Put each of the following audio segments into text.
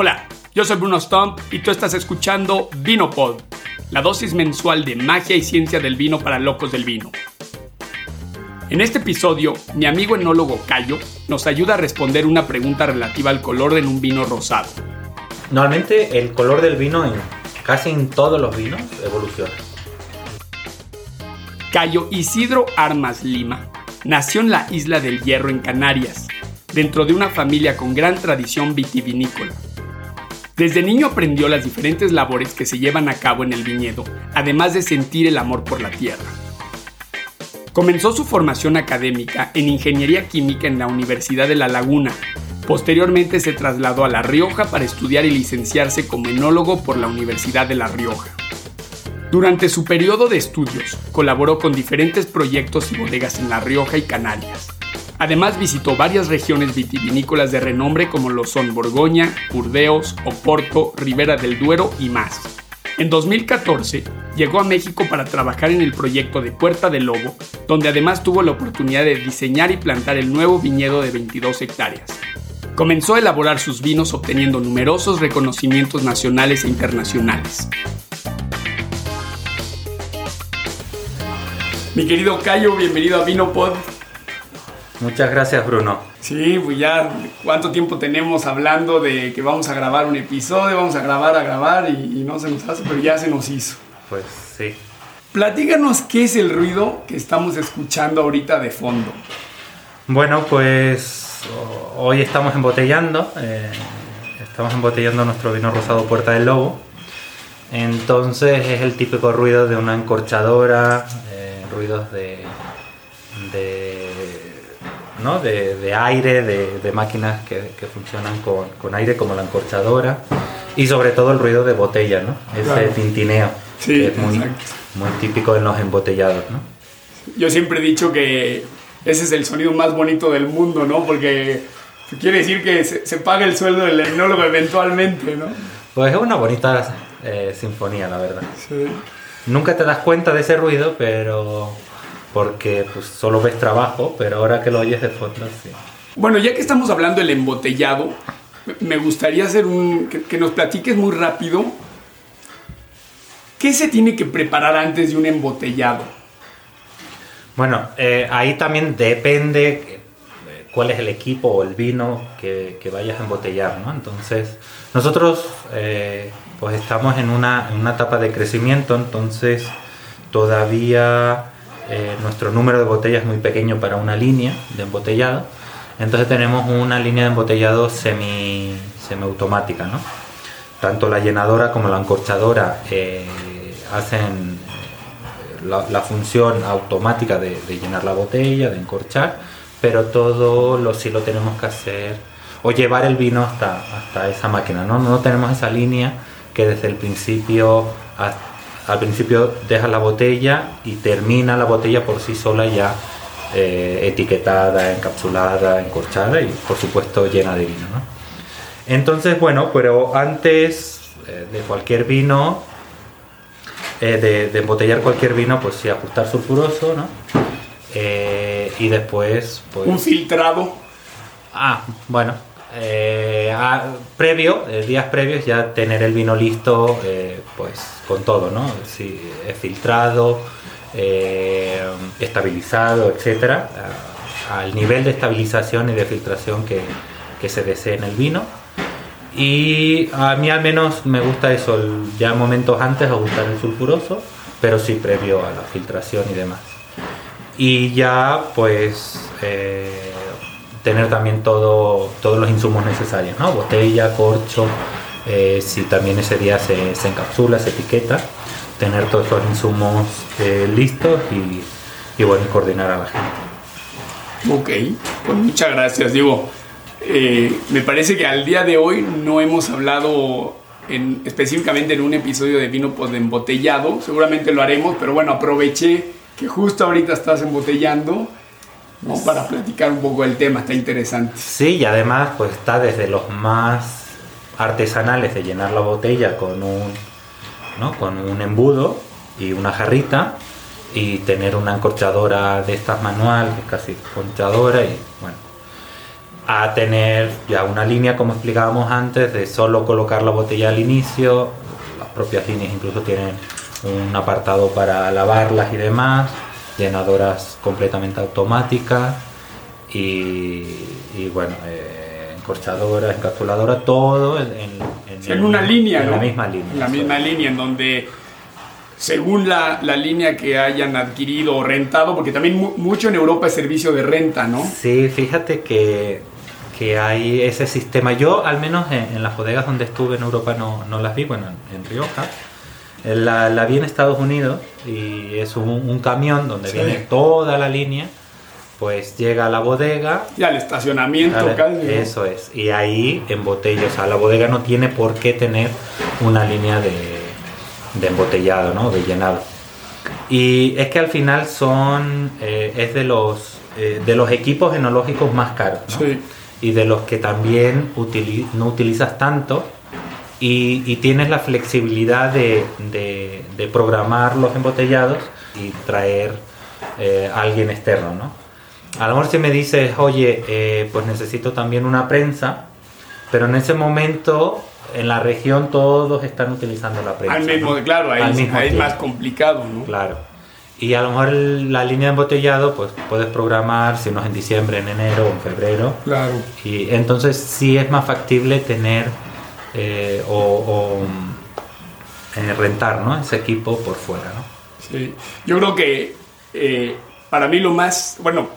Hola, yo soy Bruno Stump y tú estás escuchando VinoPod, la dosis mensual de magia y ciencia del vino para locos del vino. En este episodio, mi amigo enólogo Cayo nos ayuda a responder una pregunta relativa al color en un vino rosado. Normalmente el color del vino en casi en todos los vinos evoluciona. Cayo Isidro Armas Lima nació en la isla del Hierro en Canarias, dentro de una familia con gran tradición vitivinícola. Desde niño aprendió las diferentes labores que se llevan a cabo en el viñedo, además de sentir el amor por la tierra. Comenzó su formación académica en Ingeniería Química en la Universidad de La Laguna. Posteriormente se trasladó a La Rioja para estudiar y licenciarse como enólogo por la Universidad de La Rioja. Durante su periodo de estudios, colaboró con diferentes proyectos y bodegas en La Rioja y Canarias. Además visitó varias regiones vitivinícolas de renombre como lo son Borgoña, Burdeos, Oporto, Ribera del Duero y más. En 2014 llegó a México para trabajar en el proyecto de Puerta del Lobo, donde además tuvo la oportunidad de diseñar y plantar el nuevo viñedo de 22 hectáreas. Comenzó a elaborar sus vinos obteniendo numerosos reconocimientos nacionales e internacionales. Mi querido Cayo, bienvenido a VinoPod. Muchas gracias Bruno. Sí, pues ya cuánto tiempo tenemos hablando de que vamos a grabar un episodio, vamos a grabar, a grabar y, y no se nos hace, pero ya se nos hizo. Pues sí. Platícanos qué es el ruido que estamos escuchando ahorita de fondo. Bueno, pues hoy estamos embotellando, eh, estamos embotellando nuestro vino rosado Puerta del Lobo. Entonces es el típico ruido de una encorchadora, eh, ruidos de, de, ¿no? de, de aire, de, de máquinas que, que funcionan con, con, aire como la encorchadora y sobre todo el ruido de botella, ¿no? ese Claro. tintineo Sí, que es muy, muy típico en los embotellados. ¿no? Yo siempre he dicho que ese es el sonido más bonito del mundo, ¿no? Porque quiere decir que se, se paga el sueldo del enólogo eventualmente, ¿no? Pues es una bonita eh, sinfonía, la verdad. Sí. Nunca te das cuenta de ese ruido, pero porque pues, solo ves trabajo, pero ahora que lo oyes de fondo, sí. Bueno, ya que estamos hablando del embotellado, me gustaría hacer un. que, que nos platiques muy rápido. ¿Qué se tiene que preparar antes de un embotellado? Bueno, eh, ahí también depende eh, cuál es el equipo o el vino que, que vayas a embotellar, ¿no? Entonces, nosotros eh, pues estamos en una, en una etapa de crecimiento, entonces todavía eh, nuestro número de botellas es muy pequeño para una línea de embotellado. Entonces tenemos una línea de embotellado semi, semiautomática. Tanto la llenadora como la encorchadora eh, hacen eh, la, función automática de, de llenar la botella, de encorchar, pero todo lo sí lo tenemos que hacer o llevar el vino hasta, hasta esa máquina, ¿no? No tenemos esa línea que desde el principio hasta al principio dejas la botella y termina la botella por sí sola ya eh, etiquetada, encapsulada, encorchada y por supuesto llena de vino. ¿no? Entonces, bueno, pero antes eh, de cualquier vino, eh, de, de embotellar cualquier vino, pues sí, ajustar sulfuroso, ¿no? Y después, pues... Un filtrado. Ah, bueno. Eh, previo, eh, días previos, ya tener el vino listo, eh, pues con todo, ¿no? Si es filtrado, estabilizado, etcétera, al nivel de estabilización y de filtración que, que se desee en el vino. Y a mí al menos me gusta eso, ya momentos antes ajustar el sulfuroso, pero sí previo a la filtración y demás. Y ya pues tener también todo, todos los insumos necesarios, ¿no? Botella, corcho, eh, si también ese día se, encapsula, se etiqueta, tener todos esos insumos eh, listos y, y bueno, coordinar a la gente. Ok, pues muchas gracias. Digo, eh, me parece que al día de hoy no hemos hablado en- específicamente en un episodio de vino pues, de embotellado. Seguramente lo haremos, pero bueno, aproveché que justo ahorita estás embotellando ¿no? para platicar un poco del tema. Está interesante. Sí, y además pues está desde los más artesanales de llenar la botella con un, ¿no? con un embudo y una jarrita y tener una encorchadora de estas manual, que es casi encorchadora y bueno. a tener ya una línea, como explicábamos antes, de solo colocar la botella al inicio. Las propias líneas incluso tienen un apartado para lavarlas y demás, llenadoras completamente automáticas y, bueno, eh, encorchadoras, encapsuladoras, todo en, en, una línea, en la misma línea. En la misma línea, en donde según la, la, línea que hayan adquirido o rentado, porque también mucho en Europa es servicio de renta, ¿no? Sí, fíjate que, que hay ese sistema. Yo, al menos en, las bodegas donde estuve en Europa, no, no las vi, bueno, en, Rioja. La, la, vi en Estados Unidos y es un, un camión donde viene toda la línea pues llega a la bodega. Y al estacionamiento, Eso es. Y ahí embotella. O sea, la bodega no tiene por qué tener una línea de, de embotellado, ¿no? De llenado. Y es que al final son. Eh, es de los, eh, de los equipos enológicos más caros, ¿no? Sí. Y de los que también no utilizas tanto. Y, y, tienes la flexibilidad de, de, de, programar los embotellados y traer eh, a alguien externo, ¿no? A lo mejor si me dices, oye, eh, pues necesito también una prensa, pero en ese momento en la región todos están utilizando la prensa. Al mismo, claro, ahí, es más complicado, ¿no? Claro. Y a lo mejor la línea de embotellado, pues puedes programar, si no es en diciembre, en enero o en febrero. Claro. Y entonces sí es más factible tener eh, o, eh, rentar ¿no? ese equipo por fuera, ¿no? Sí. Yo creo que para mí lo más, bueno,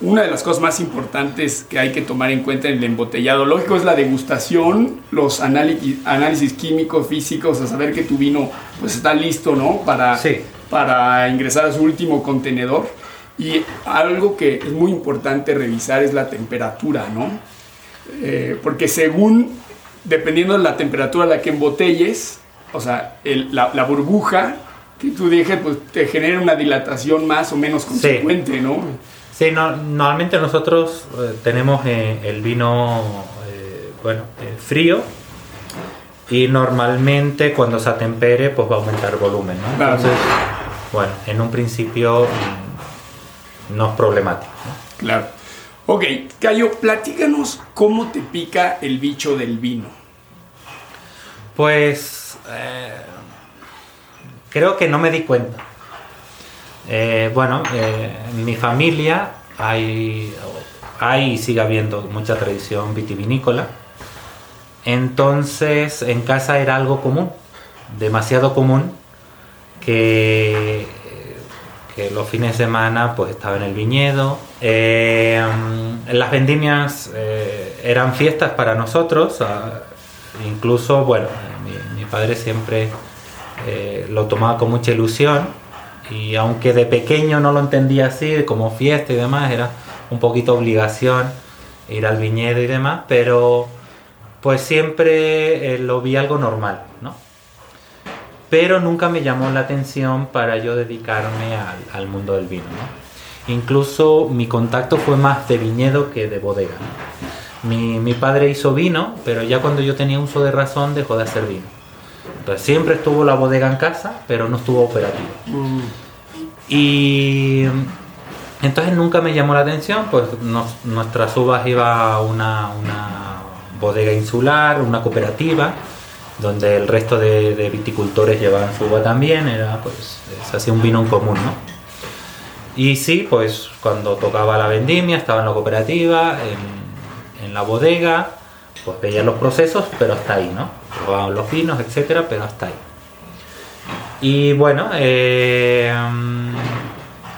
una de las cosas más importantes que hay que tomar en cuenta en el embotellado, lógico, es la degustación, los análisis, análisis químicos, físicos, a saber que tu vino pues está listo, ¿no? Para, para ingresar a su último contenedor. Y algo que es muy importante revisar es la temperatura, ¿no? Eh, porque según, dependiendo de la temperatura a la que embotelles, o sea, la, la, burbuja que tú dejes, pues te genera una dilatación más o menos consecuente, ¿no? Sí, normalmente nosotros eh, tenemos eh, el vino eh, bueno, frío y normalmente cuando se atempere pues va a aumentar el volumen. ¿no? Entonces, bueno, en un principio mm, no es problemático. Claro. Ok, Cayo, platícanos cómo te pica el bicho del vino. Pues creo que no me di cuenta. Eh, bueno, eh, en mi familia hay, hay y sigue habiendo mucha tradición vitivinícola. Entonces en casa era algo común, demasiado común, que, que los fines de semana pues estaba en el viñedo. Eh, las vendimias eran fiestas para nosotros, incluso, bueno, mi, mi padre siempre lo tomaba con mucha ilusión y aunque de pequeño no lo entendía así, como fiesta y demás, era un poquito obligación ir al viñedo y demás, pero pues siempre eh, lo vi algo normal, ¿no? Pero nunca me llamó la atención para yo dedicarme al, mundo del vino, ¿no? Incluso mi contacto fue más de viñedo que de bodega. Mi, mi padre hizo vino, pero ya cuando yo tenía uso de razón dejó de hacer vino siempre estuvo la bodega en casa, pero no estuvo operativo. Mm. Y entonces nunca me llamó la atención, pues nuestras uvas iba a una, bodega insular, una cooperativa, donde el resto de, viticultores llevaban su uva también, era pues se hacía un vino en común, ¿no? Y sí, pues cuando tocaba la vendimia, estaba en la cooperativa, en, en la bodega, pues veía los procesos, pero hasta ahí, ¿no? Probaban los vinos, etcétera, pero hasta ahí. Y bueno, eh,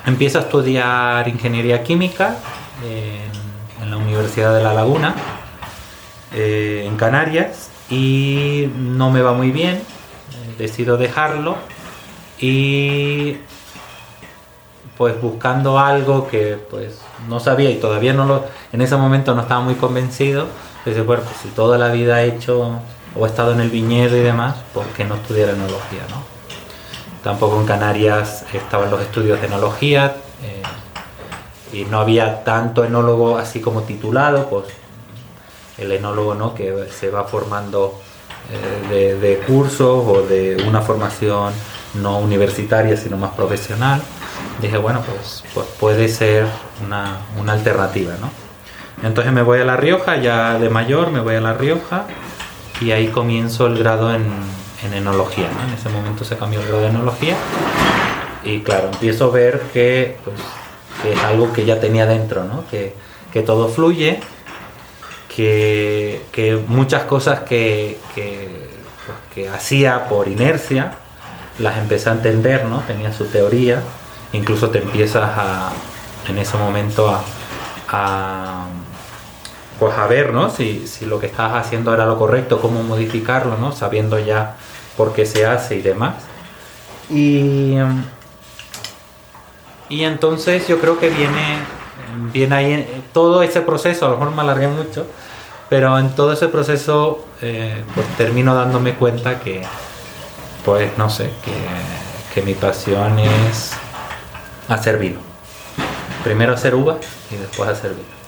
empiezo a estudiar ingeniería química en, la Universidad de La Laguna, eh, en Canarias, y no me va muy bien, decido dejarlo y pues buscando algo que pues no sabía y todavía no lo en ese momento no estaba muy convencido ese cuerpo, pues si toda la vida he hecho o he estado en el viñedo y demás, ¿por qué no estudiar enología? ¿no? Tampoco en Canarias estaban los estudios de enología eh, y no había tanto enólogo así como titulado, pues el enólogo ¿no? que se va formando eh, de, cursos o de una formación no universitaria sino más profesional. Dije, bueno, pues, pues puede ser una, una alternativa, ¿no? Entonces me voy a La Rioja, ya de mayor me voy a La Rioja y ahí comienzo el grado en, enología. En ese momento se cambió el grado de enología y claro, empiezo a ver que, pues, es algo que ya tenía dentro, ¿no? que, todo fluye, que, muchas cosas que, pues, que hacía por inercia las empecé a entender, ¿no? tenía su teoría, incluso te empiezas a, en ese momento a pues a ver, ¿no? Si, lo que estás haciendo era lo correcto, cómo modificarlo, ¿no? Sabiendo ya por qué se hace y demás. Y, y entonces yo creo que viene, viene ahí todo ese proceso, a lo mejor me alargué mucho, pero en todo ese proceso eh, pues termino dándome cuenta que, pues no sé, que, que mi pasión es hacer vino. Primero hacer uva y después hacer vino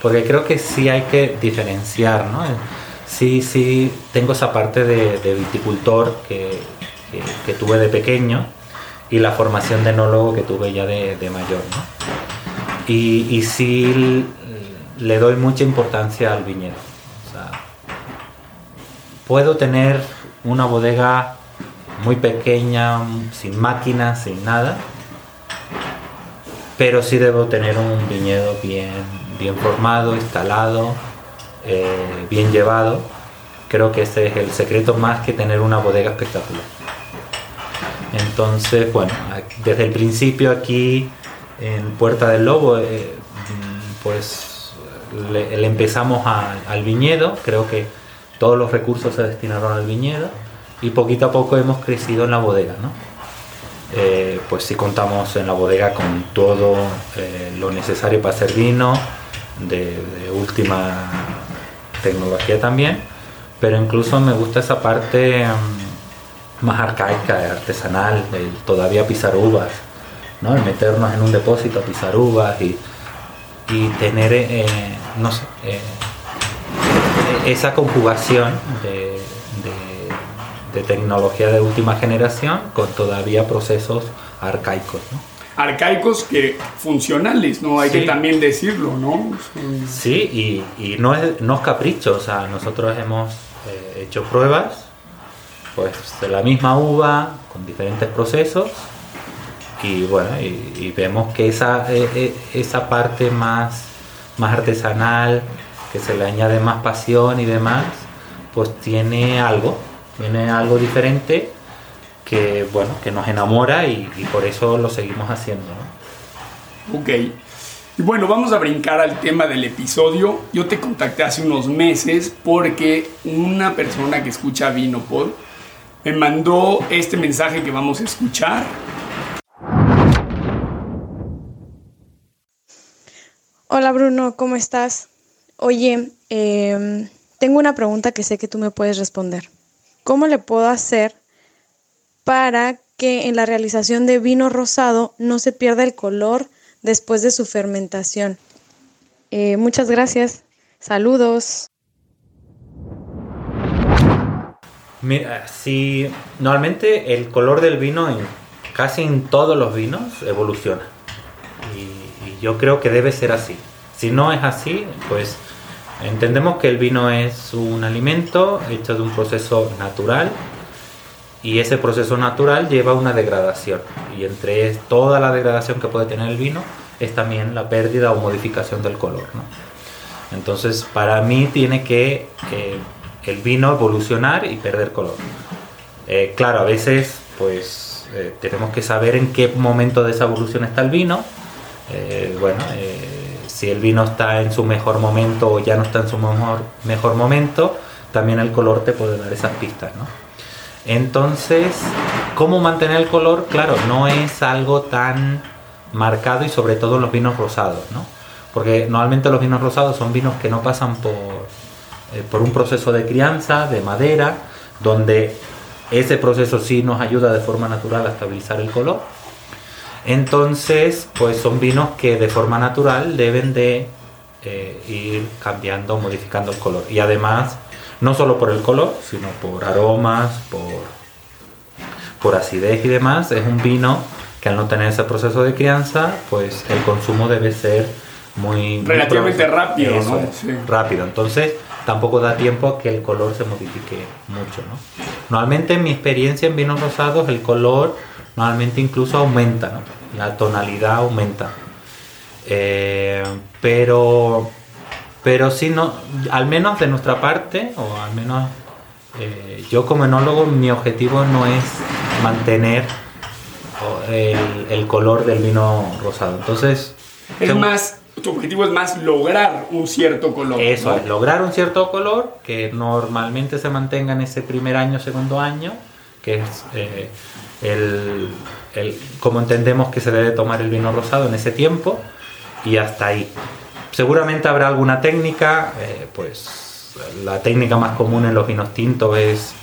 porque creo que sí hay que diferenciar, ¿no? Sí, sí, tengo esa parte de, viticultor que, tuve de pequeño y la formación de enólogo que tuve ya de, mayor, ¿no? Y, y, sí le doy mucha importancia al viñedo. Puedo tener una bodega muy pequeña, sin máquinas, sin nada, pero sí debo tener un viñedo bien bien formado, instalado, eh, bien llevado. Creo que ese es el secreto más que tener una bodega espectacular. Entonces, bueno, desde el principio aquí en Puerta del Lobo, eh, pues le, empezamos al viñedo, creo que todos los recursos se destinaron al viñedo y poquito a poco hemos crecido en la bodega, ¿no? Eh, pues si contamos en la bodega con todo lo necesario para hacer vino, de, última tecnología también, pero incluso me gusta esa parte mm, más arcaica, artesanal, de todavía pisar uvas, ¿no? el meternos en un depósito a pisar uvas y, tener, eh, no sé, eh, esa conjugación de, de, tecnología de última generación con todavía procesos arcaicos. ¿no? arcaicos que funcionales, ¿no? Hay que también decirlo, ¿no? Sí, y, no, es, no es capricho, o sea, nosotros hemos eh, hecho pruebas, pues de la misma uva, con diferentes procesos, y bueno, y, vemos que esa, e, e, esa parte más, más artesanal, que se le añade más pasión y demás, pues tiene algo, tiene algo diferente que, bueno, que nos enamora y, por eso lo seguimos haciendo. Ok. Y bueno, vamos a brincar al tema del episodio. Yo te contacté hace unos meses porque una persona que escucha Vinopod me mandó este mensaje que vamos a escuchar. Hola Bruno, ¿cómo estás? Oye, em, tengo una pregunta que sé que tú me puedes responder. ¿Cómo le puedo hacer para que en la realización de vino rosado no se pierda el color después de su fermentación. Eh, muchas gracias. Saludos. Mira, si normalmente el color del vino en casi en todos los vinos evoluciona. Y, yo creo que debe ser así. Si no es así, pues entendemos que el vino es un alimento hecho de un proceso natural y ese proceso natural lleva una degradación. Y entre toda la degradación que puede tener el vino es también la pérdida o modificación del color. Entonces, para mí tiene que el vino evolucionar y perder color. Eh, claro, a veces pues eh, tenemos que saber en qué momento de esa evolución está el vino. Eh, bueno, si el vino está en su mejor momento o ya no está en su mejor, mejor momento, también el color te puede dar esas pistas. ¿no? Entonces, ¿cómo mantener el color? Claro, no es algo tan marcado y sobre todo en los vinos rosados, ¿no? Porque normalmente los vinos rosados son vinos que no pasan por, eh, por un proceso de crianza, de madera, donde ese proceso sí nos ayuda de forma natural a estabilizar el color. Entonces, pues son vinos que de forma natural deben de eh, ir cambiando, modificando el color. Y además no solo por el color, sino por aromas, por, por acidez y demás. Es un vino que al no tener ese proceso de crianza, pues el consumo debe ser muy... Relativamente rápido, ¿no? Rápido, entonces tampoco da tiempo a que el color se modifique mucho, ¿no? Normalmente en mi experiencia en vinos rosados el color normalmente incluso aumenta, ¿no? La tonalidad aumenta. Eh, pero, pero sí, no, al menos de nuestra parte, o al menos eh, yo como enólogo, mi objetivo no es mantener el, color del vino rosado. Entonces... Es más, tu objetivo es más lograr un cierto color. Eso es, lograr un cierto color que normalmente se mantenga en ese primer año, segundo año, que es eh, el, el, como entendemos que se debe tomar el vino rosado en ese tiempo y hasta ahí. Seguramente habrá alguna técnica, eh, pues la técnica más común en los vinos tintos es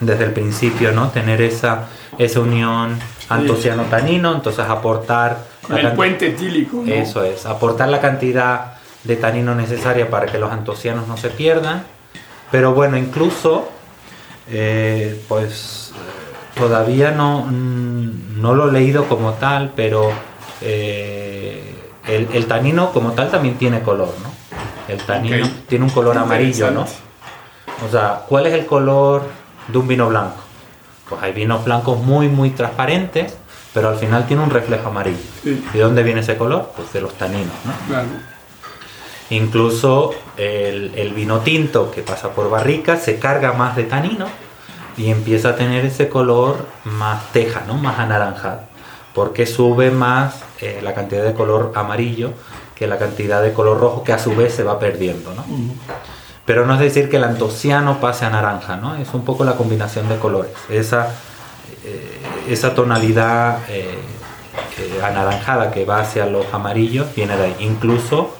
desde el principio, ¿no? Tener esa, esa unión antociano-tanino, entonces aportar... el puente etílico. Eso es, aportar la cantidad de tanino necesaria para que los antocianos no se pierdan. Pero bueno, incluso, eh, pues todavía no, mm, no lo he leído como tal, pero eh, el, tanino como tal también tiene color, ¿no? El tanino tiene un color amarillo, ¿no? O sea, ¿cuál es el color de un vino blanco? Pues hay vinos blancos muy, muy transparentes, pero al final tiene un reflejo amarillo. ¿Y de dónde viene ese color? Pues de los taninos, ¿no? Claro. Incluso el, el, vino tinto que pasa por barrica se carga más de tanino y empieza a tener ese color más teja, ¿no? Más anaranjado, porque sube más eh, la cantidad de color amarillo que la cantidad de color rojo que a su vez se va perdiendo, ¿no? Pero no es decir que el antociano pase a naranja, ¿no? Es un poco la combinación de colores. Esa, eh, esa tonalidad eh, anaranjada que va hacia los amarillos viene de ahí. Incluso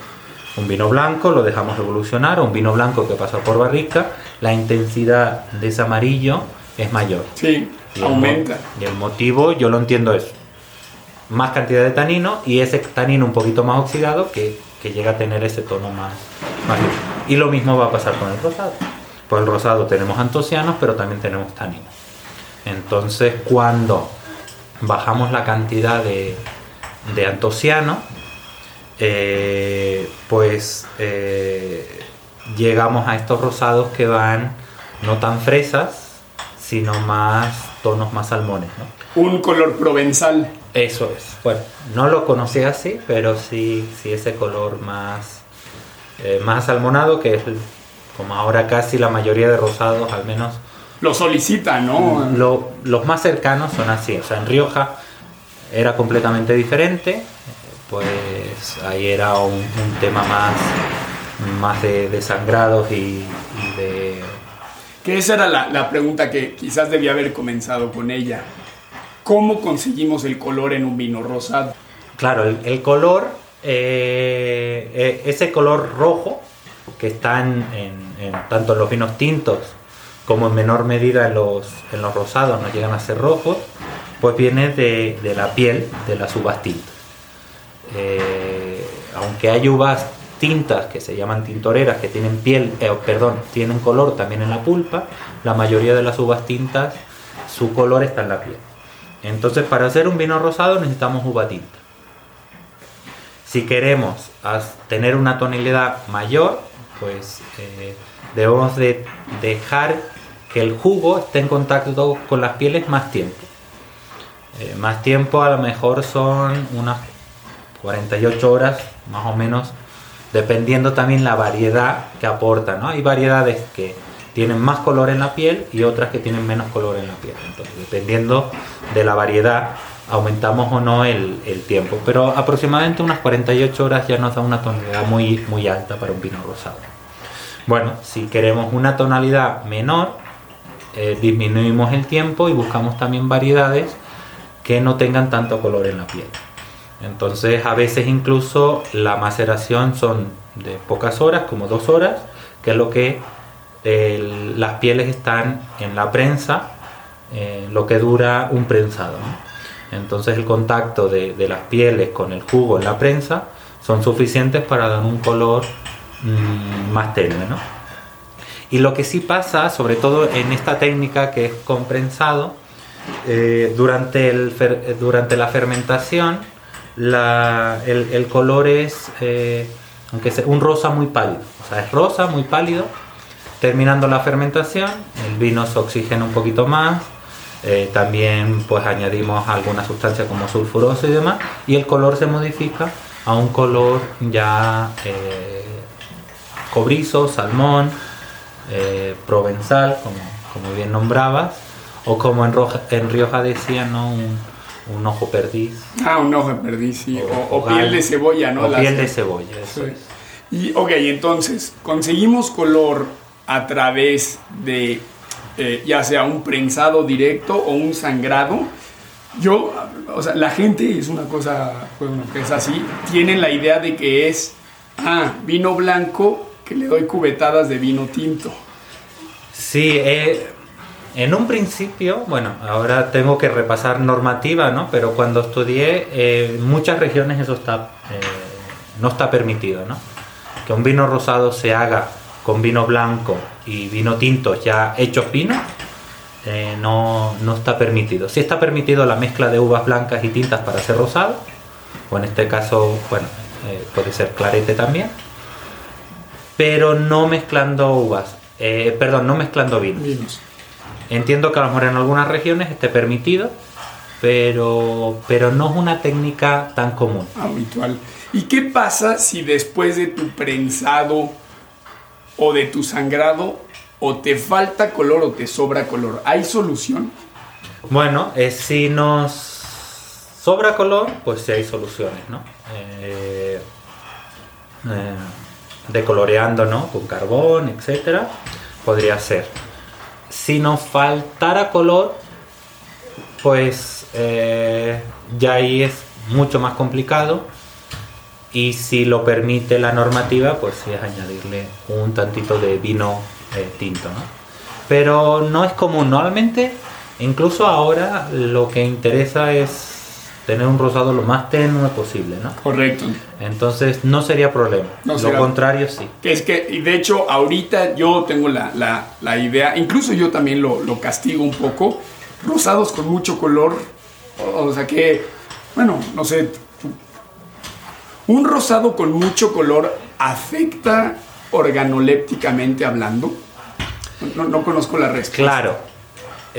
un vino blanco lo dejamos evolucionar, un vino blanco que pasa por barrica, la intensidad de ese amarillo es mayor. Sí, aumenta. y el motivo, yo lo entiendo eso. Más cantidad de tanino y ese tanino un poquito más oxidado que, llega a tener ese tono más, más Y lo mismo va a pasar con el rosado. Por el rosado tenemos antocianos, pero también tenemos taninos. Entonces, cuando bajamos la cantidad de, de antociano, eh, pues eh, llegamos a estos rosados que van no tan fresas, sino más tonos más salmones. Un color provenzal. Eso es. Bueno, no lo conocí así, pero sí, sí ese color más, eh, más salmonado, que es como ahora casi la mayoría de rosados, al menos. Lo solicitan, ¿no? los más cercanos son así. O sea, en Rioja era completamente diferente pues ahí era un, tema más, más de, sangrados y, de... Que esa era la, pregunta que quizás debía haber comenzado con ella. ¿Cómo conseguimos el color en un vino rosado? Claro, el, color, eh, eh, ese color rojo que está en, tanto en los vinos tintos como en menor medida en los, en los rosados, no llegan a ser rojos, pues viene de, de la piel de las uvas tintas. Eh, aunque hay uvas tintas que se llaman tintoreras, que tienen piel, eh, perdón, tienen color también en la pulpa, la mayoría de las uvas tintas, su color está en la piel. Entonces, para hacer un vino rosado necesitamos uva tinta. Si queremos tener una tonalidad mayor, pues eh, debemos de dejar que el jugo esté en contacto con las pieles más tiempo. más tiempo a lo mejor son unas 48 horas más o menos, dependiendo también la variedad que aporta, ¿no? Hay variedades que tienen más color en la piel y otras que tienen menos color en la piel. Entonces, dependiendo de la variedad, aumentamos o no el, tiempo. Pero aproximadamente unas 48 horas ya nos da una tonalidad muy, muy alta para un vino rosado. Bueno, si queremos una tonalidad menor, eh, disminuimos el tiempo y buscamos también variedades que no tengan tanto color en la piel. Entonces a veces incluso la maceración son de pocas horas, como dos horas, que es lo que las pieles están en la prensa, eh, lo que dura un prensado. Entonces el contacto de, las pieles con el jugo en la prensa son suficientes para dar un color mm, más tenue. Y lo que sí pasa, sobre todo en esta técnica que es con prensado, eh, durante, el, durante la fermentación, el, color es eh, aunque sea un rosa muy pálido. O sea, es rosa, muy pálido. Terminando la fermentación, el vino se oxigena un poquito más. eh, también pues añadimos alguna sustancia como sulfuroso y demás. Y el color se modifica a un color ya eh, cobrizo, salmón, provenzal, como, como bien nombrabas. O como en, Roja- en Rioja decían, ¿no? Un, un ojo perdiz. Ah, un ojo perdiz, sí. O, piel de cebolla, ¿no? O Las- piel de cebolla, eso Sí. es. Y, ok, entonces, conseguimos color a través de eh, ya sea un prensado directo o un sangrado. Yo, o sea, la gente es una cosa, bueno, que es así, tienen la idea de que es, ah, vino blanco que le doy cubetadas de vino tinto. Sí, eh, en un principio, bueno, ahora tengo que repasar normativa, ¿no? Pero cuando estudié, eh, en muchas regiones eso está, eh, no está permitido, ¿no? Que un vino rosado se haga con vino blanco y vino tinto ya hechos vino, eh, no, no está permitido. Sí está permitido la mezcla de uvas blancas y tintas para hacer rosado, o en este caso, bueno, eh, puede ser clarete también, pero no mezclando uvas, eh, perdón, no mezclando vinos. Vinos. Entiendo que a lo mejor en algunas regiones esté permitido, pero, pero no es una técnica tan común. habitual. ¿Y qué pasa si después de tu prensado o de tu sangrado o te falta color o te sobra color? ¿Hay solución? Bueno, eh, si nos sobra color, pues sí hay soluciones, ¿no? Eh, eh, decoloreando, ¿no? Con carbón, etcétera, podría ser. Si nos faltara color, pues eh, ya ahí es mucho más complicado. Y si lo permite la normativa, pues sí es añadirle un tantito de vino eh, tinto, ¿no? Pero no es común. Normalmente, incluso ahora, lo que interesa es tener un rosado lo más tenue posible, ¿no? Correcto. Entonces no sería problema. No lo será- contrario sí. Es que, y de hecho, ahorita yo tengo la, la- la idea, incluso yo también lo, lo castigo un poco, rosados con mucho color, o, sea que, bueno, no sé, un rosado con mucho color afecta organolépticamente hablando. No, no conozco la respuesta. Claro.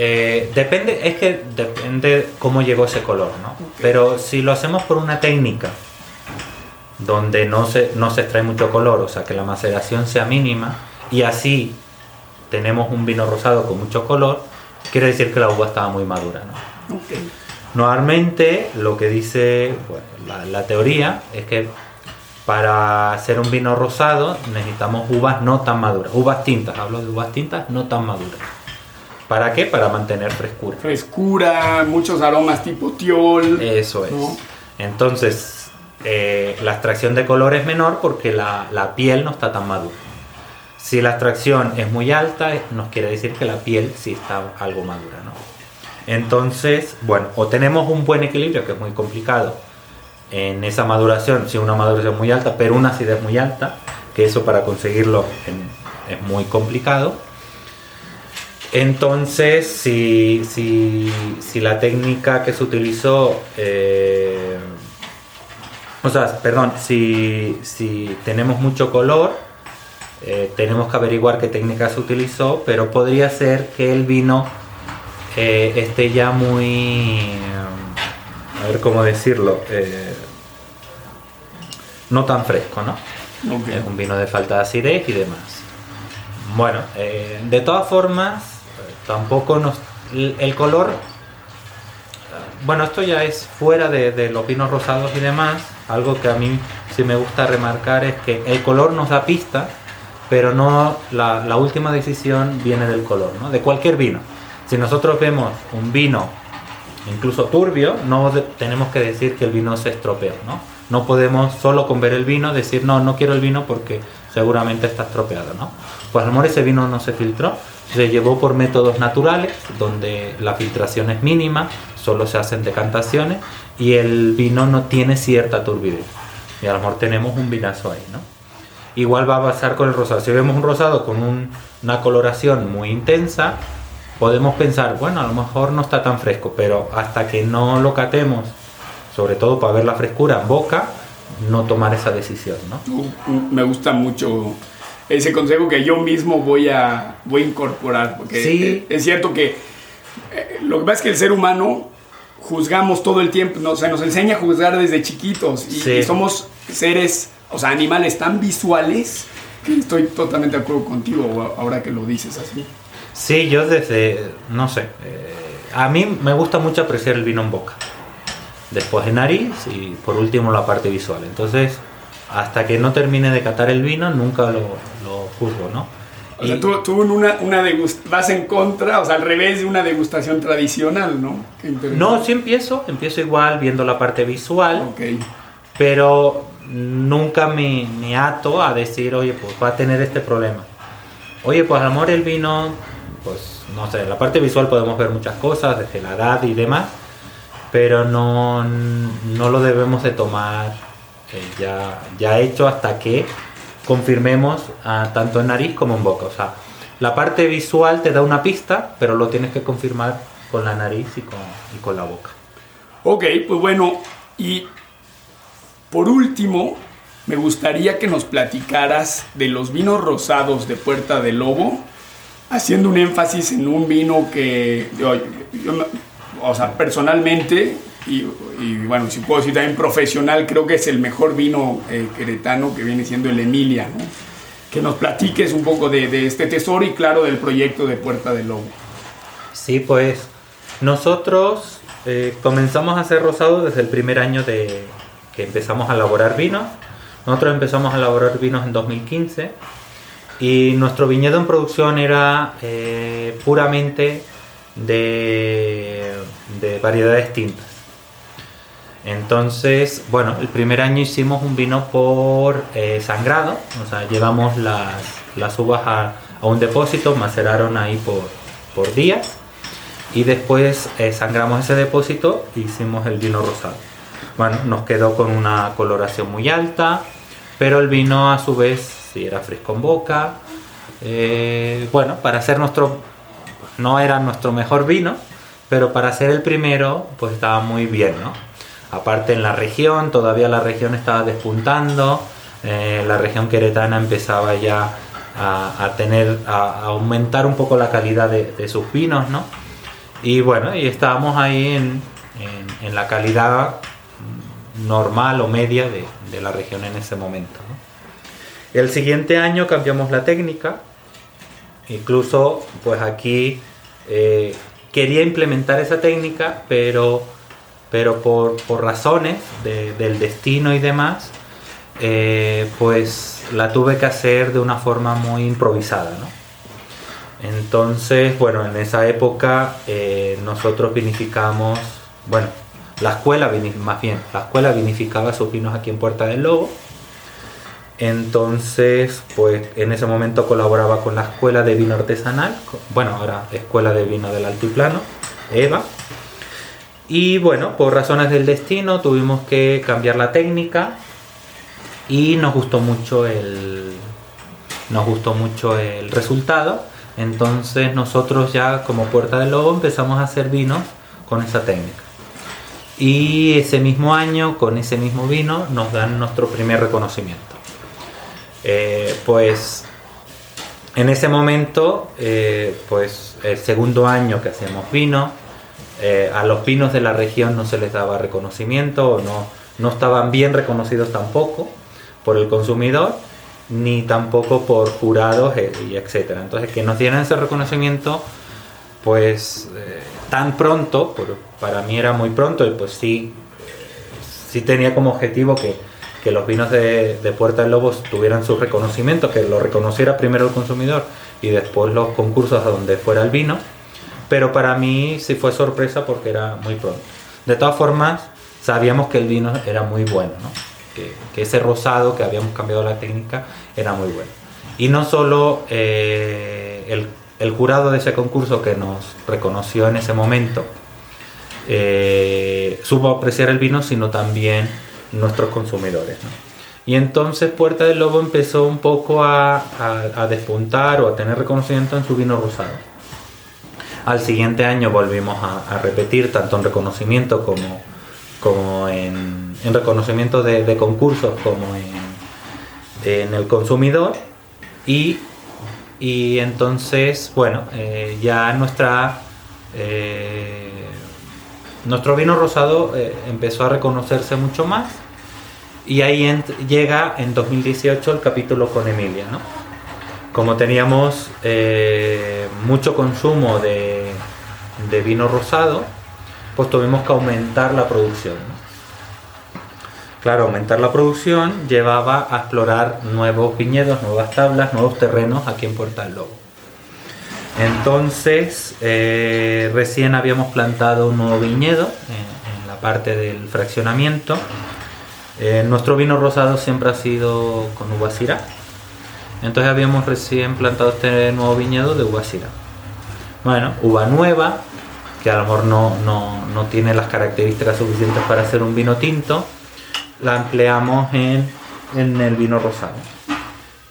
Eh, depende, es que depende cómo llegó ese color, ¿no? Pero si lo hacemos por una técnica donde no se, no se extrae mucho color, o sea que la maceración sea mínima, y así tenemos un vino rosado con mucho color, quiere decir que la uva estaba muy madura, ¿no? Normalmente lo que dice bueno, la, la teoría es que para hacer un vino rosado necesitamos uvas no tan maduras, uvas tintas, hablo de uvas tintas no tan maduras. ¿Para qué? Para mantener frescura. Frescura, muchos aromas tipo tiol. Eso es. ¿no? Entonces, eh, la extracción de color es menor porque la, la piel no está tan madura. Si la extracción es muy alta, nos quiere decir que la piel sí está algo madura, ¿no? Entonces, bueno, o tenemos un buen equilibrio, que es muy complicado, en esa maduración, si una maduración muy alta, pero una acidez muy alta, que eso para conseguirlo en- es muy complicado. Entonces, si, si, si la técnica que se utilizó, eh, o sea, perdón, si, si tenemos mucho color, eh, tenemos que averiguar qué técnica se utilizó, pero podría ser que el vino eh, esté ya muy, a ver cómo decirlo, no tan fresco, ¿no? Es un vino de falta de acidez y demás. Bueno, eh, de todas formas, tampoco nos. El, color. Bueno, esto ya es fuera de, los vinos rosados y demás. Algo que a mí sí me gusta remarcar es que el color nos da pista, pero no la, la última decisión viene del color, ¿no? De cualquier vino. Si nosotros vemos un vino incluso turbio, no tenemos que decir que el vino se estropeó, ¿no? No podemos solo con ver el vino decir, no, no quiero el vino porque seguramente está estropeado, ¿no? Pues a lo mejor ese vino no se filtró, se llevó por métodos naturales, donde la filtración es mínima, solo se hacen decantaciones y el vino no tiene cierta turbidez. Y a lo tenemos un vinazo ahí, ¿no? Igual va a pasar con el rosado. Si vemos un rosado con un- una coloración muy intensa, podemos pensar, bueno, a lo mejor no está tan fresco, pero hasta que no lo catemos sobre todo para ver la frescura en boca, no tomar esa decisión, ¿no? Me gusta mucho ese consejo que yo mismo voy a, voy a incorporar, porque Sí. es, es cierto que eh, lo que pasa es que el ser humano juzgamos todo el tiempo, no, se nos enseña a juzgar desde chiquitos y, Sí. y somos seres, o sea, animales tan visuales que estoy totalmente de acuerdo contigo ahora que lo dices así. Sí, yo desde, no sé, eh, a mí me gusta mucho apreciar el vino en boca. Después en nariz y por último la parte visual. Entonces, hasta que no termine de catar el vino, nunca lo, lo juzgo, ¿no? O sea, Y- tú, tú en una, una vas en contra, o sea, al revés de una degustación tradicional, ¿no? No, sí empiezo, empiezo igual viendo la parte visual, Ok. pero nunca me, me ato a decir, oye, pues va a tener este problema. Oye, pues amor el vino, pues no sé, en la parte visual podemos ver muchas cosas, desde la edad y demás, pero no, no lo debemos de tomar eh, ya, ya hecho hasta que confirmemos ah, tanto en nariz como en boca. O sea, la parte visual te da una pista, pero lo tienes que confirmar con la nariz y con, y con la boca. Ok, pues bueno, y por último, me gustaría que nos platicaras de los vinos rosados de Puerta del Lobo, haciendo un énfasis en un vino que, o sea, personalmente, y, bueno, si puedo decir también profesional, creo que es el mejor vino eh, queretano que viene siendo el Emilia. Que nos platiques un poco de, de este tesoro y claro del proyecto de Puerta del Lobo. Sí, pues nosotros eh, comenzamos a hacer rosado desde el primer año de que empezamos a elaborar vinos. Nosotros empezamos a elaborar vinos en 2015 y nuestro viñedo en producción era eh, puramente de, de variedades tintas. Entonces, bueno, el primer año hicimos un vino por eh, sangrado, o sea, llevamos las, las uvas a, a un depósito, maceraron ahí por, por días y después eh, sangramos ese depósito e hicimos el vino rosado. Bueno, nos quedó con una coloración muy alta, pero el vino a su vez sí era fresco en boca. Eh, bueno, para ser nuestro, no era nuestro mejor vino, pero para ser el primero, pues estaba muy bien, ¿no? Aparte en la región, todavía la región estaba despuntando, eh, la región queretana empezaba ya a, tener, a, aumentar un poco la calidad de, sus vinos, ¿no? Y bueno, y estábamos ahí en la calidad normal o media de, de la región en ese momento. ¿no? El siguiente año cambiamos la técnica, incluso pues aquí eh, quería implementar esa técnica, pero, pero por, razones de- del destino y demás, eh, pues la tuve que hacer de una forma muy improvisada. ¿no? Entonces, bueno, en esa época eh, nosotros vinificamos, bueno, la escuela, más bien, la escuela vinificaba sus vinos aquí en Puerta del Lobo. Entonces, pues en ese momento colaboraba con la escuela de vino artesanal, bueno, ahora escuela de vino del altiplano, EVA. Y bueno, por razones del destino tuvimos que cambiar la técnica y nos gustó mucho el, nos gustó mucho el resultado. Entonces nosotros ya como Puerta del Lobo empezamos a hacer vinos con esa técnica. Y ese mismo año, con ese mismo vino, nos dan nuestro primer reconocimiento. Eh, pues en ese momento, eh, pues el segundo año que hacíamos vino, eh, a los vinos de la región no se les daba reconocimiento no, no estaban bien reconocidos tampoco por el consumidor ni tampoco por jurados y etcétera. Entonces que nos dieran ese reconocimiento pues tan pronto, para mí era muy pronto y pues sí, sí tenía como objetivo que, que los vinos de, Puerta del Lobos tuvieran su reconocimiento, que lo reconociera primero el consumidor y después los concursos a donde fuera el vino, pero para mí sí fue sorpresa porque era muy pronto. De todas formas, sabíamos que el vino era muy bueno, ¿no? que, ese rosado que habíamos cambiado la técnica era muy bueno. Y no solo eh, el, el jurado de ese concurso que nos reconoció en ese momento eh, supo apreciar el vino, sino también nuestros consumidores. Y entonces Puerta del Lobo empezó un poco a, despuntar o a tener reconocimiento en su vino rosado. Al siguiente año volvimos a, repetir tanto en reconocimiento como, como en reconocimiento de, concursos como en, en, el consumidor y, y entonces, bueno, eh, ya nuestra... Eh, nuestro vino rosado eh, empezó a reconocerse mucho más y ahí llega en 2018 el capítulo con Emilia. ¿no? Como teníamos mucho consumo de, de vino rosado, pues tuvimos que aumentar la producción. Claro, aumentar la producción llevaba a explorar nuevos viñedos, nuevas tablas, nuevos terrenos aquí en Puerta del Lobo. Entonces, eh, recién habíamos plantado un nuevo viñedo en, la parte del fraccionamiento. Eh, nuestro vino rosado siempre ha sido con uva syrah. Entonces habíamos recién plantado este nuevo viñedo de uva syrah. Bueno, uva nueva, que a lo mejor no, no, tiene las características suficientes para hacer un vino tinto, la empleamos en, en el vino rosado.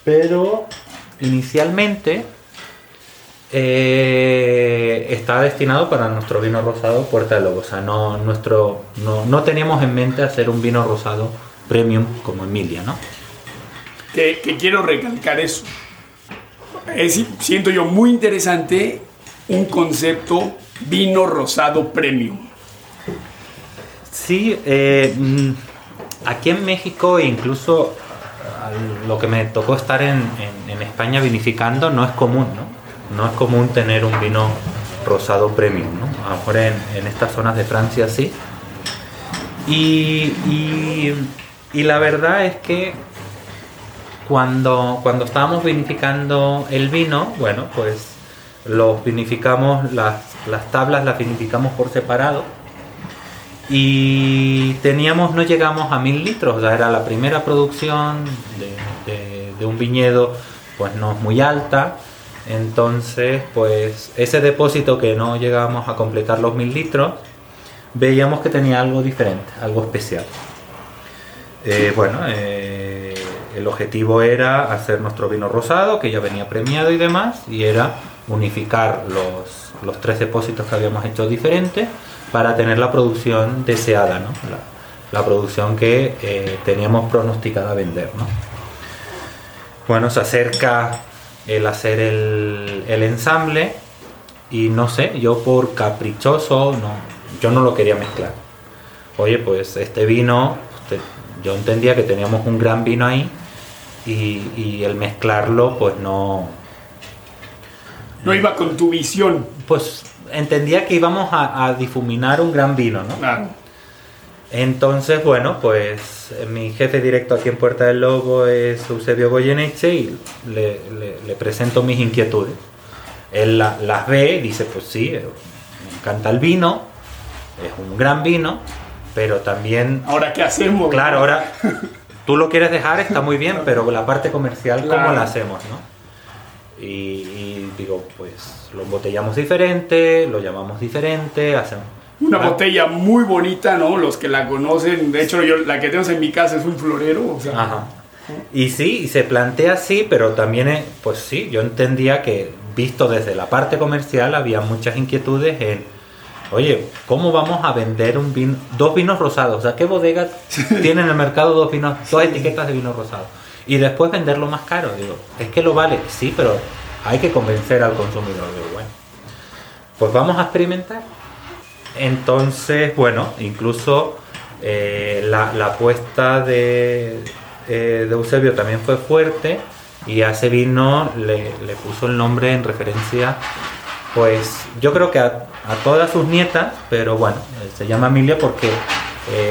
Pero inicialmente eh, está destinado para nuestro vino rosado Puerta del Lobo. O sea, no, nuestro, no, no, teníamos en mente hacer un vino rosado premium como Emilia, ¿no? Que, que quiero recalcar eso. Es, siento yo muy interesante un concepto vino rosado premium. Sí, eh, mm, aquí en México, incluso lo que me tocó estar en, España vinificando, no es común, ¿no? No es común tener un vino rosado premium, ¿no? A lo mejor en, estas zonas de Francia sí. Y, y, la verdad es que cuando, cuando estábamos vinificando el vino, bueno, pues los vinificamos, las, las tablas las vinificamos por separado y teníamos, no llegamos a mil litros, ya era la primera producción de, de, un viñedo, pues no es muy alta, entonces pues ese depósito que no llegamos a completar los mil litros, veíamos que tenía algo diferente, algo especial. Eh, bueno, eh, el objetivo era hacer nuestro vino rosado, que ya venía premiado y demás, y era unificar los, los tres depósitos que habíamos hecho diferentes para tener la producción deseada, ¿no? la, producción que eh, teníamos pronosticada a vender. ¿no? Bueno, se acerca el hacer el, el, ensamble y no sé, yo por caprichoso, no, yo no lo quería mezclar. Oye, pues este vino, yo entendía que teníamos un gran vino ahí y, y el mezclarlo pues no, no iba con tu visión. Pues entendía que íbamos a, difuminar un gran vino, ¿no? Claro. Entonces, bueno, pues mi jefe directo aquí en Puerta del Lobo es Eusebio Goyeneche y le, presento mis inquietudes. Él las ve y dice, pues sí, me encanta el vino, es un gran vino, pero también... Ahora, ¿qué hacemos? Claro, ahora tú lo quieres dejar, está muy bien, pero la parte comercial, ¿cómo la hacemos? ¿no? Y, digo, pues lo embotellamos diferente, lo llamamos diferente, hacemos... Una botella muy bonita, ¿no? Los que la conocen, de hecho yo la que tenemos en mi casa es un florero, o sea... Ajá. Y sí, y se plantea así, pero también, eh, pues sí, yo entendía que visto desde la parte comercial había muchas inquietudes en, oye, ¿cómo vamos a vender un vino, dos vinos rosados? O sea, ¿qué bodegas tienen en el mercado dos vinos, dos etiquetas de vino rosado? y después venderlo más caro. Digo, es que lo vale, sí, pero hay que convencer al consumidor. Digo, bueno, pues vamos a experimentar. Entonces, bueno, incluso eh, la, apuesta de, eh, de Eusebio también fue fuerte y a ese vino le, puso el nombre en referencia, pues yo creo que a, todas sus nietas, pero bueno, eh, se llama Emilia porque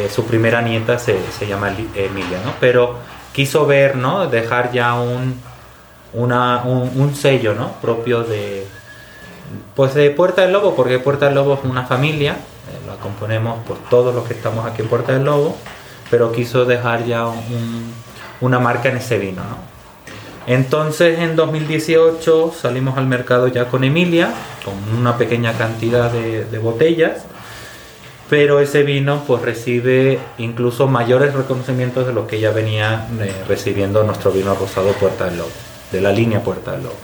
su primera nieta se, se llama Emilia, ¿no? Pero quiso ver, ¿no? Dejar ya un, un, sello, ¿no? Propio de, pues de Puerta del Lobo, porque Puerta del Lobo es una familia, eh, la componemos por todos los que estamos aquí en Puerta del Lobo, pero quiso dejar ya una marca en ese vino, ¿no? Entonces en 2018 salimos al mercado ya con Emilia, con una pequeña cantidad de, de botellas, pero ese vino pues recibe incluso mayores reconocimientos de los que ya venía eh, recibiendo nuestro vino rosado Puerta del Lobo, de la línea Puerta del Lobo.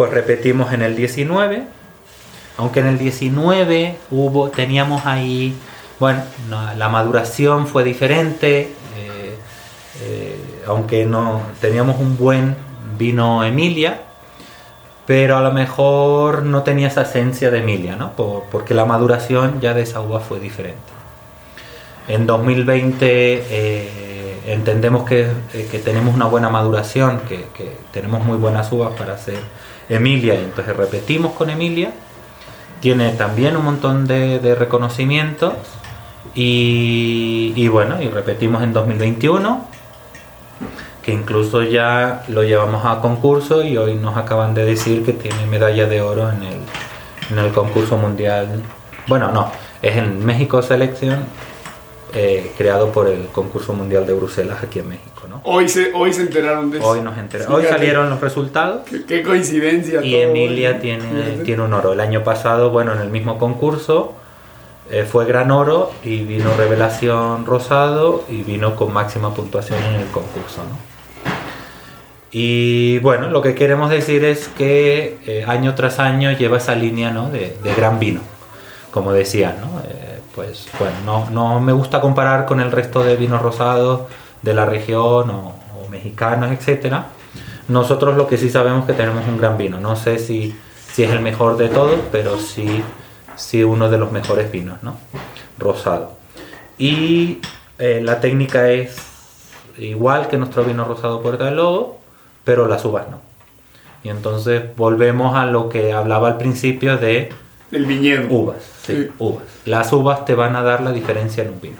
Pues repetimos en el 19, aunque en el 19 hubo, teníamos ahí bueno, la maduración fue diferente, eh, eh, aunque no teníamos un buen vino Emilia, pero a lo mejor no tenía esa esencia de Emilia, ¿no? porque la maduración ya de esa uva fue diferente. En 2020 eh, entendemos que, tenemos una buena maduración, que, tenemos muy buenas uvas para hacer Emilia, y entonces repetimos con Emilia. Tiene también un montón de reconocimientos y, bueno, y repetimos en 2021, que incluso ya lo llevamos a concurso y hoy nos acaban de decir que tiene medalla de oro en el, en el concurso mundial. Bueno, no, es en México Selección, eh, creado por el concurso mundial de Bruselas aquí en México. ¿no? Hoy, se, hoy se enteraron de eso. Hoy nos enteraron. Hoy salieron los resultados. Qué, coincidencia. Y Emilia tiene, tiene un oro. El año pasado, bueno, en el mismo concurso eh, fue Gran Oro y vino Revelación Rosado y vino con máxima puntuación en el concurso. Y bueno, lo que queremos decir es que eh, año tras año lleva esa línea ¿no? de, gran vino, como decía. ¿no? Pues bueno, no, no, me gusta comparar con el resto de vinos rosados de la región o, mexicanos, etc. Nosotros lo que sí sabemos que tenemos un gran vino. No sé si, si es el mejor de todos, pero sí sí uno de los mejores vinos, ¿no? Rosado. Y eh, la técnica es igual que nuestro vino rosado Puerta del Lobo, pero las uvas no. Y entonces volvemos a lo que hablaba al principio de... El viñedo. Uvas, sí, uvas. Las uvas te van a dar la diferencia en un vino.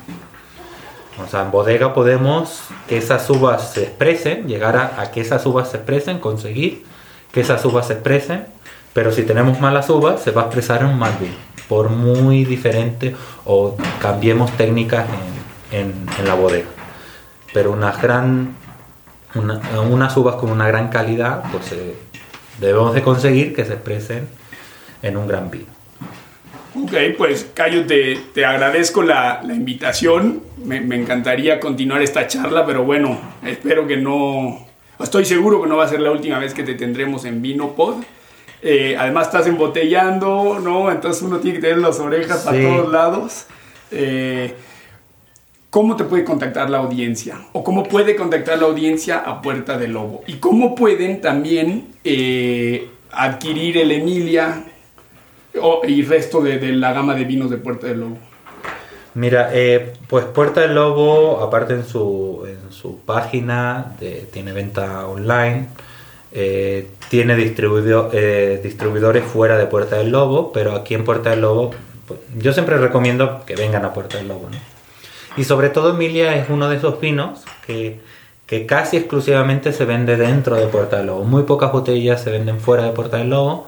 O sea, en bodega podemos que esas uvas se expresen, llegar a, a que esas uvas se expresen, conseguir que esas uvas se expresen, pero si tenemos malas uvas se va a expresar en un mal vino por muy diferente o cambiemos técnicas en, la bodega. Pero unas gran, unas uvas con una gran calidad, pues eh, debemos de conseguir que se expresen en un gran vino. Ok, pues Cayo, te, te agradezco la, invitación. Me, me, encantaría continuar esta charla, pero bueno, espero que no... Estoy seguro que no va a ser la última vez que te tendremos en Vino Pod. Eh, además estás embotellando, ¿no? Entonces uno tiene que tener las orejas a todos lados. Eh, ¿Cómo te puede contactar la audiencia? ¿O cómo puede contactar la audiencia a Puerta del Lobo? ¿Y cómo pueden también eh, adquirir el Emilia y resto de, la gama de vinos de Puerta del Lobo? Mira, pues Puerta del Lobo, aparte en su, en su página, tiene venta online. Eh, tiene eh, distribuidores fuera de Puerta del Lobo, pero aquí en Puerta del Lobo, pues, yo siempre recomiendo que vengan a Puerta del Lobo. Y sobre todo Emilia es uno de esos vinos que, casi exclusivamente se vende dentro de Puerta del Lobo. Muy pocas botellas se venden fuera de Puerta del Lobo.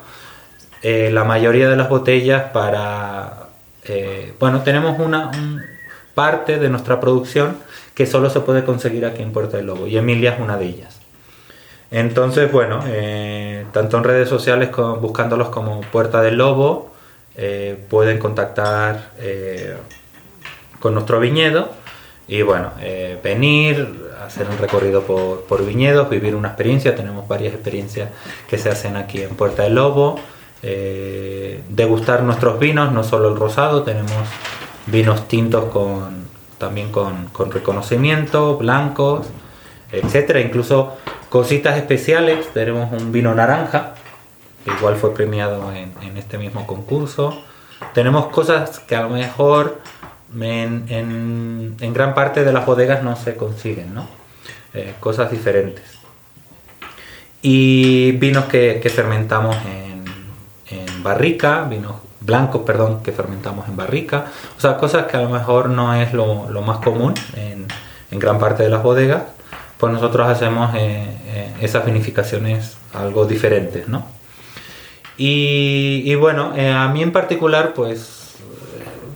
Eh, la mayoría de las botellas para... bueno, tenemos una parte de nuestra producción que solo se puede conseguir aquí en Puerta del Lobo y Emilia es una de ellas. Entonces, bueno, eh, tanto en redes sociales buscándolos como Puerta del Lobo, eh, pueden contactar eh, con nuestro viñedo y bueno, venir, hacer un recorrido por, viñedos, vivir una experiencia. Tenemos varias experiencias que se hacen aquí en Puerta del Lobo. Degustar nuestros vinos, no solo el rosado, tenemos vinos tintos con, también con, con reconocimiento, blancos, etcétera. Incluso Cositas especiales, tenemos un vino naranja, que igual fue premiado en, este mismo concurso. Tenemos cosas que a lo mejor en, gran parte de las bodegas no se consiguen, ¿no? Eh, cosas diferentes. Y vinos que, fermentamos en, barrica, vinos blancos, perdón, que fermentamos en barrica. O sea, cosas que a lo mejor no es lo, más común en, en gran parte de las bodegas pues nosotros hacemos eh, eh, esas vinificaciones algo diferentes, ¿no? Y, bueno, eh, a mí en particular, pues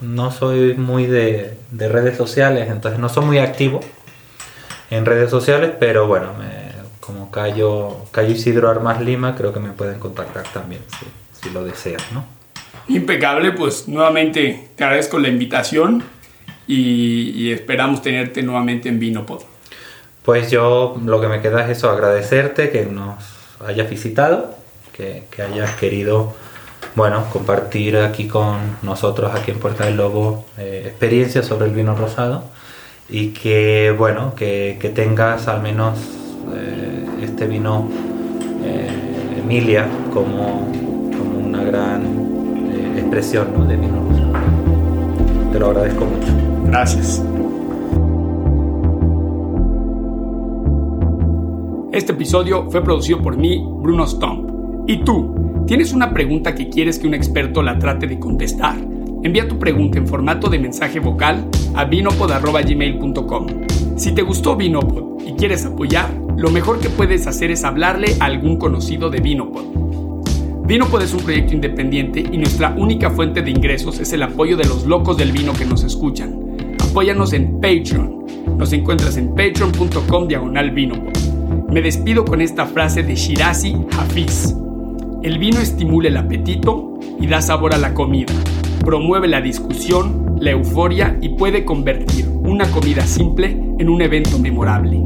no soy muy de, redes sociales, entonces no soy muy activo en redes sociales, pero bueno, como Cayo, Cayo Isidro Armas Lima, creo que me pueden contactar también, si, lo desean, ¿no? Impecable, pues nuevamente te agradezco la invitación y, y esperamos tenerte nuevamente en Vinopod. Pues yo lo que me queda es eso, agradecerte que nos hayas visitado, que, hayas querido bueno, compartir aquí con nosotros, aquí en Puerta del Lobo, eh, experiencias sobre el vino rosado y que, bueno, que, que tengas al menos eh, este vino eh, Emilia como, una gran expresión ¿no? de rosado. Te lo agradezco mucho. Gracias. Este episodio fue producido por mí, Bruno Stomp. ¿Y tú? ¿Tienes una pregunta que quieres que un experto la trate de contestar? Envía tu pregunta en formato de mensaje vocal a vinopod.gmail.com. Si te gustó Vinopod y quieres apoyar, lo mejor que puedes hacer es hablarle a algún conocido de Vinopod. Vinopod es un proyecto independiente y nuestra única fuente de ingresos es el apoyo de los locos del vino que nos escuchan. Apóyanos en Patreon. Nos encuentras en patreon.com diagonal Vinopod. Me despido con esta frase de Shirazi Hafiz. El vino estimula el apetito y da sabor a la comida. Promueve la discusión, la euforia y puede convertir una comida simple en un evento memorable.